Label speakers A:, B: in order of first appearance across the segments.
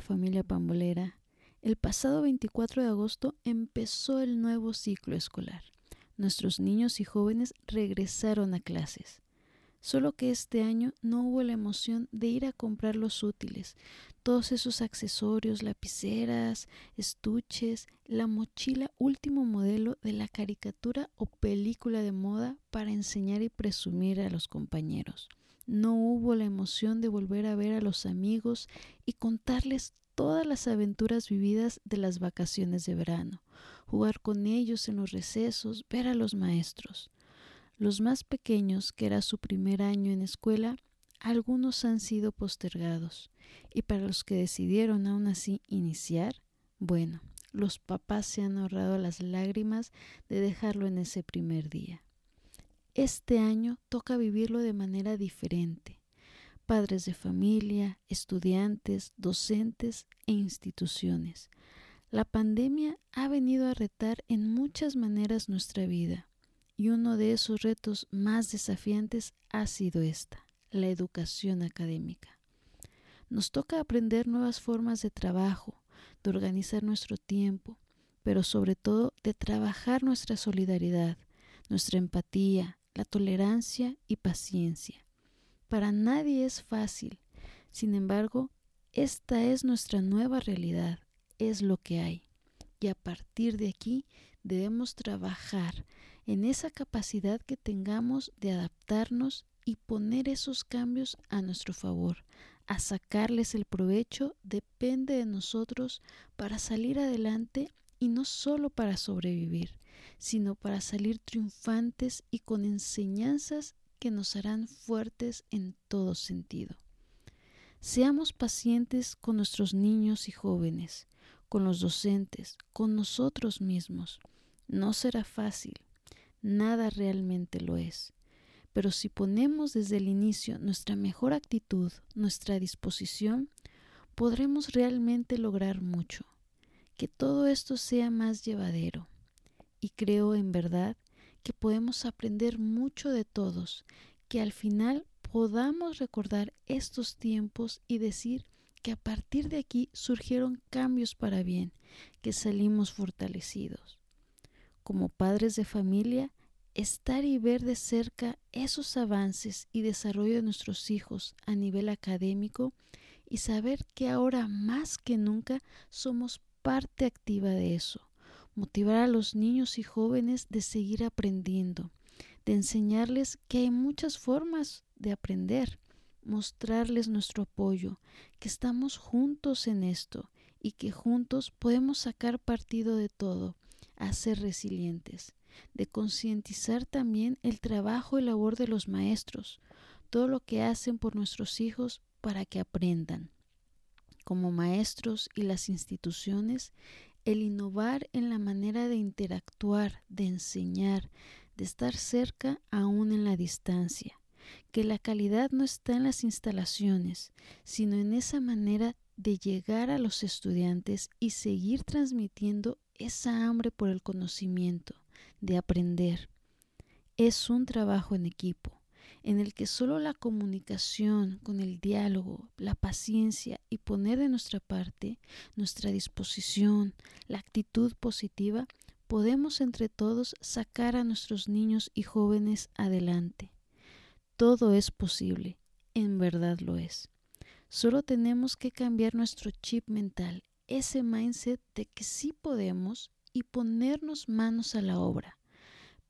A: familia pambolera, el pasado 24 de agosto empezó el nuevo ciclo escolar. Nuestros niños y jóvenes regresaron a clases. Solo que este año no hubo la emoción de ir a comprar los útiles, todos esos accesorios, lapiceras, estuches, la mochila último modelo de la caricatura o película de moda para enseñar y presumir a los compañeros. No hubo la emoción de volver a ver a los amigos y contarles todas las aventuras vividas de las vacaciones de verano, jugar con ellos en los recesos, ver a los maestros. Los más pequeños, que era su primer año en escuela, algunos han sido postergados. Y para los que decidieron aún así iniciar, bueno, los papás se han ahorrado las lágrimas de dejarlo en ese primer día. Este año toca vivirlo de manera diferente. Padres de familia, estudiantes, docentes e instituciones. La pandemia ha venido a retar en muchas maneras nuestra vida y uno de esos retos más desafiantes ha sido esta, la educación académica. Nos toca aprender nuevas formas de trabajo, de organizar nuestro tiempo, pero sobre todo de trabajar nuestra solidaridad, nuestra empatía, la tolerancia y paciencia. Para nadie es fácil, sin embargo, esta es nuestra nueva realidad, es lo que hay. Y a partir de aquí debemos trabajar en esa capacidad que tengamos de adaptarnos y poner esos cambios a nuestro favor. A sacarles el provecho depende de nosotros para salir adelante y no solo para sobrevivir, sino para salir triunfantes y con enseñanzas que nos harán fuertes en todo sentido. Seamos pacientes con nuestros niños y jóvenes, con los docentes, con nosotros mismos. No será fácil, nada realmente lo es. Pero si ponemos desde el inicio nuestra mejor actitud, nuestra disposición, podremos realmente lograr mucho, que todo esto sea más llevadero. Y creo en verdad que podemos aprender mucho de todos, que al final podamos recordar estos tiempos y decir que a partir de aquí surgieron cambios para bien, que salimos fortalecidos como padres de familia, estar y ver de cerca esos avances y desarrollo de nuestros hijos a nivel académico y saber que ahora más que nunca somos parte activa de eso. Motivar a los niños y jóvenes de seguir aprendiendo, de enseñarles que hay muchas formas de aprender, mostrarles nuestro apoyo, que estamos juntos en esto y que juntos podemos sacar partido de todo a ser resilientes, de concientizar también el trabajo y labor de los maestros, todo lo que hacen por nuestros hijos para que aprendan. Como maestros y las instituciones, el innovar en la manera de interactuar, de enseñar, de estar cerca aún en la distancia, que la calidad no está en las instalaciones, sino en esa manera de llegar a los estudiantes y seguir transmitiendo esa hambre por el conocimiento, de aprender. Es un trabajo en equipo, en el que solo la comunicación, con el diálogo, la paciencia y poner de nuestra parte nuestra disposición, la actitud positiva, podemos entre todos sacar a nuestros niños y jóvenes adelante. Todo es posible, en verdad lo es. Solo tenemos que cambiar nuestro chip mental ese mindset de que sí podemos y ponernos manos a la obra.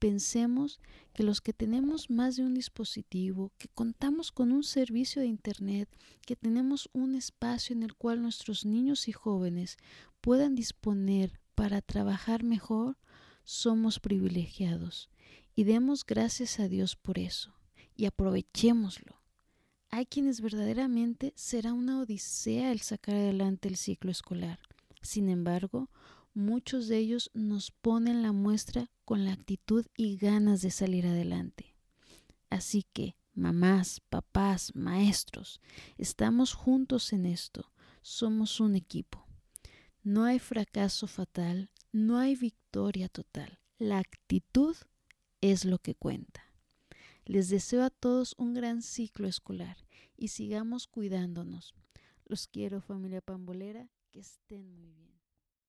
A: Pensemos que los que tenemos más de un dispositivo, que contamos con un servicio de Internet, que tenemos un espacio en el cual nuestros niños y jóvenes puedan disponer para trabajar mejor, somos privilegiados. Y demos gracias a Dios por eso. Y aprovechémoslo. Hay quienes verdaderamente será una odisea el sacar adelante el ciclo escolar. Sin embargo, muchos de ellos nos ponen la muestra con la actitud y ganas de salir adelante. Así que, mamás, papás, maestros, estamos juntos en esto, somos un equipo. No hay fracaso fatal, no hay victoria total. La actitud es lo que cuenta. Les deseo a todos un gran ciclo escolar y sigamos cuidándonos. Los quiero familia pambolera, que estén muy bien.